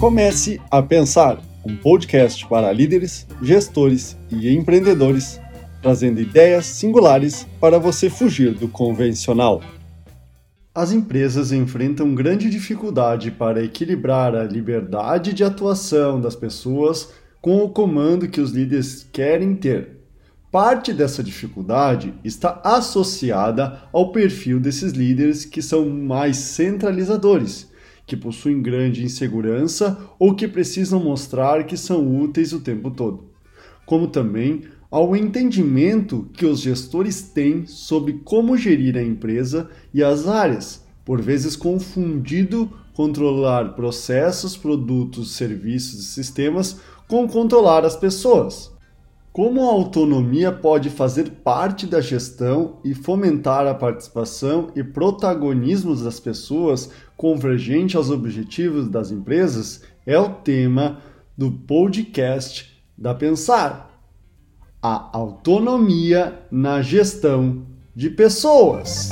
Comece a Pensar, um podcast para líderes, gestores e empreendedores, trazendo ideias singulares para você fugir do convencional. As empresas enfrentam grande dificuldade para equilibrar a liberdade de atuação das pessoas com o comando que os líderes querem ter. Parte dessa dificuldade está associada ao perfil desses líderes que são mais centralizadores que possuem grande insegurança ou que precisam mostrar que são úteis o tempo todo, como também ao entendimento que os gestores têm sobre como gerir a empresa e as áreas, por vezes confundido controlar processos, produtos, serviços e sistemas com controlar as pessoas. Como a autonomia pode fazer parte da gestão e fomentar a participação e protagonismo das pessoas convergente aos objetivos das empresas é o tema do podcast da Pensar. A autonomia na gestão de pessoas.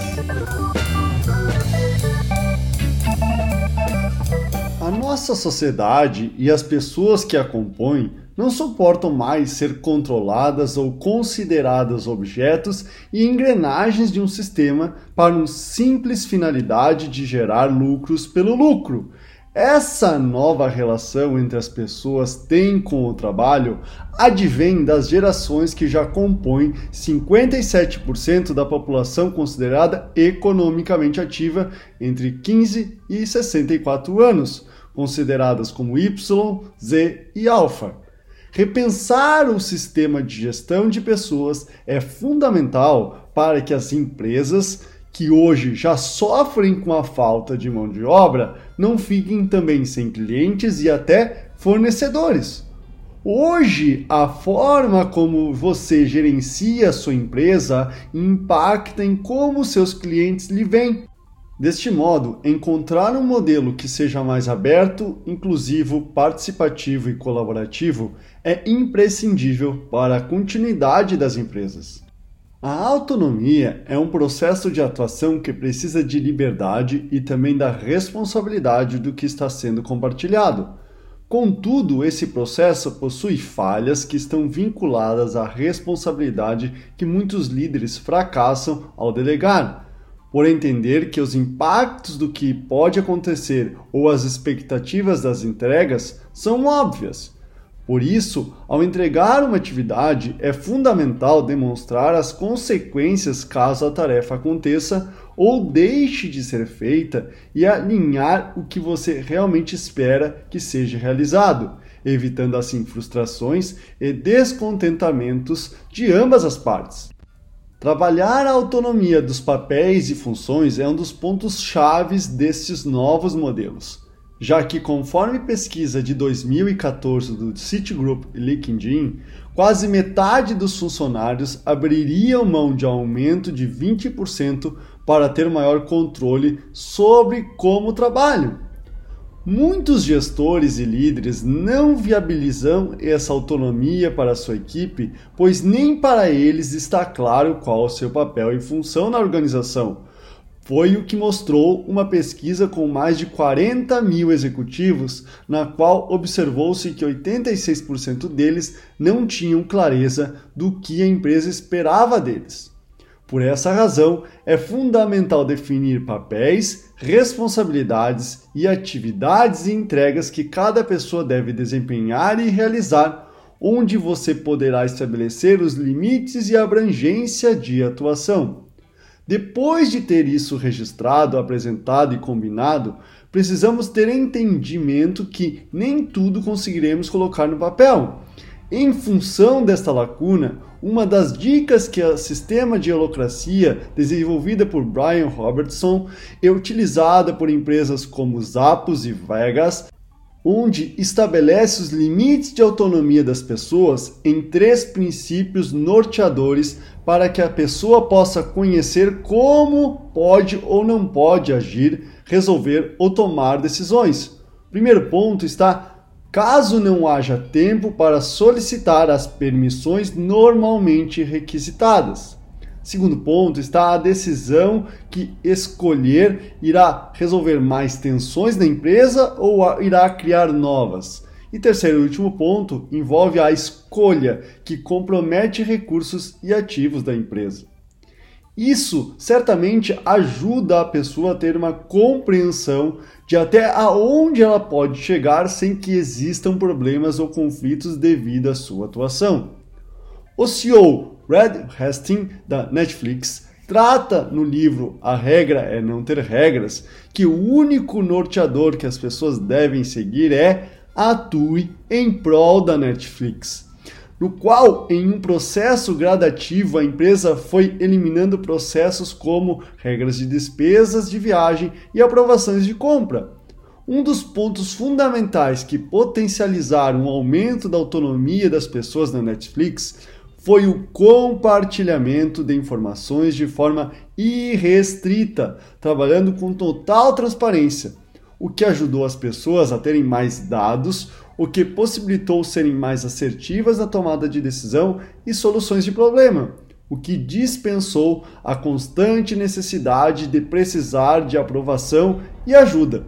A nossa sociedade e as pessoas que a compõem não suportam mais ser controladas ou consideradas objetos e engrenagens de um sistema para uma simples finalidade de gerar lucros pelo lucro. Essa nova relação entre as pessoas têm com o trabalho advém das gerações que já compõem 57% da população considerada economicamente ativa entre 15 e 64 anos, consideradas como Y, Z e Alpha. Repensar o sistema de gestão de pessoas é fundamental para que as empresas que hoje já sofrem com a falta de mão de obra não fiquem também sem clientes e até fornecedores. Hoje, a forma como você gerencia a sua empresa impacta em como seus clientes lhe veem. Deste modo, encontrar um modelo que seja mais aberto, inclusivo, participativo e colaborativo é imprescindível para a continuidade das empresas. A autonomia é um processo de atuação que precisa de liberdade e também da responsabilidade do que está sendo compartilhado. Contudo, esse processo possui falhas que estão vinculadas à responsabilidade que muitos líderes fracassam ao delegar por entender que os impactos do que pode acontecer ou as expectativas das entregas são óbvias. Por isso, ao entregar uma atividade, é fundamental demonstrar as consequências caso a tarefa aconteça ou deixe de ser feita e alinhar o que você realmente espera que seja realizado, evitando assim frustrações e descontentamentos de ambas as partes. Trabalhar a autonomia dos papéis e funções é um dos pontos chaves destes novos modelos, já que, conforme pesquisa de 2014 do Citigroup e LinkedIn, quase metade dos funcionários abririam mão de aumento de 20% para ter maior controle sobre como trabalham. Muitos gestores e líderes não viabilizam essa autonomia para sua equipe, pois nem para eles está claro qual o seu papel e função na organização. Foi o que mostrou uma pesquisa com mais de 40 mil executivos, na qual observou-se que 86% deles não tinham clareza do que a empresa esperava deles. Por essa razão, é fundamental definir papéis, responsabilidades e atividades e entregas que cada pessoa deve desempenhar e realizar, onde você poderá estabelecer os limites e abrangência de atuação. Depois de ter isso registrado, apresentado e combinado, precisamos ter entendimento que nem tudo conseguiremos colocar no papel. Em função desta lacuna, uma das dicas que o sistema de holocracia desenvolvida por Brian Robertson é utilizada por empresas como Zappos e Vegas, onde estabelece os limites de autonomia das pessoas em três princípios norteadores para que a pessoa possa conhecer como pode ou não pode agir, resolver ou tomar decisões. O primeiro ponto está caso não haja tempo para solicitar as permissões normalmente requisitadas. Segundo ponto está a decisão que escolher irá resolver mais tensões na empresa ou irá criar novas. E terceiro e último ponto envolve a escolha que compromete recursos e ativos da empresa. Isso certamente ajuda a pessoa a ter uma compreensão de até aonde ela pode chegar sem que existam problemas ou conflitos devido à sua atuação. O CEO Red Hastings da Netflix trata no livro A Regra é Não Ter Regras que o único norteador que as pessoas devem seguir é atue em prol da Netflix no qual, em um processo gradativo, a empresa foi eliminando processos como regras de despesas de viagem e aprovações de compra. Um dos pontos fundamentais que potencializaram o aumento da autonomia das pessoas na Netflix foi o compartilhamento de informações de forma irrestrita, trabalhando com total transparência, o que ajudou as pessoas a terem mais dados o que possibilitou serem mais assertivas na tomada de decisão e soluções de problema, o que dispensou a constante necessidade de precisar de aprovação e ajuda.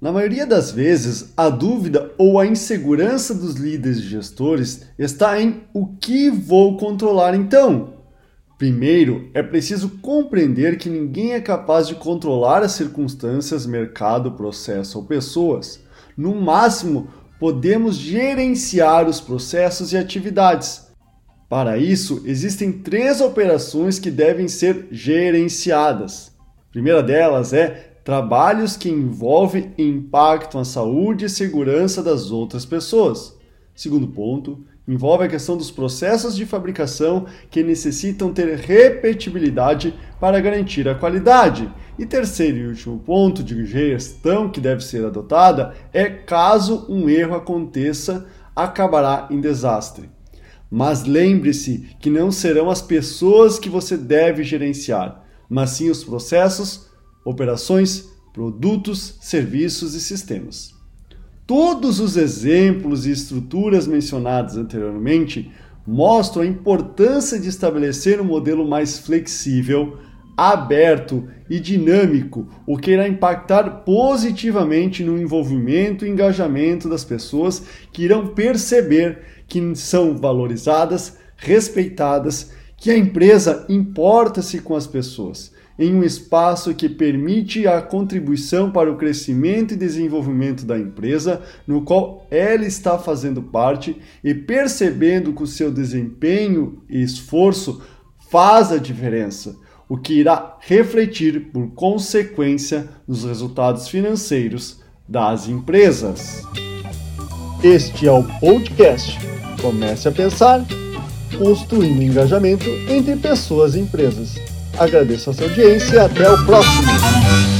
Na maioria das vezes, a dúvida ou a insegurança dos líderes e gestores está em o que vou controlar então. Primeiro, é preciso compreender que ninguém é capaz de controlar as circunstâncias, mercado, processo ou pessoas. No máximo, podemos gerenciar os processos e atividades. Para isso, existem três operações que devem ser gerenciadas. A primeira delas é trabalhos que envolvem e impactam a saúde e segurança das outras pessoas. Segundo ponto, envolve a questão dos processos de fabricação que necessitam ter repetibilidade para garantir a qualidade. E terceiro e último ponto de gestão que deve ser adotada é caso um erro aconteça, acabará em desastre. Mas lembre-se que não serão as pessoas que você deve gerenciar, mas sim os processos, operações, produtos, serviços e sistemas. Todos os exemplos e estruturas mencionadas anteriormente mostram a importância de estabelecer um modelo mais flexível, aberto e dinâmico, o que irá impactar positivamente no envolvimento e engajamento das pessoas que irão perceber que são valorizadas, respeitadas, que a empresa importa-se com as pessoas em um espaço que permite a contribuição para o crescimento e desenvolvimento da empresa, no qual ela está fazendo parte e percebendo que o seu desempenho e esforço faz a diferença, o que irá refletir por consequência nos resultados financeiros das empresas. Este é o podcast. Comece a pensar, construindo engajamento entre pessoas e empresas. Agradeço a sua audiência e até o próximo.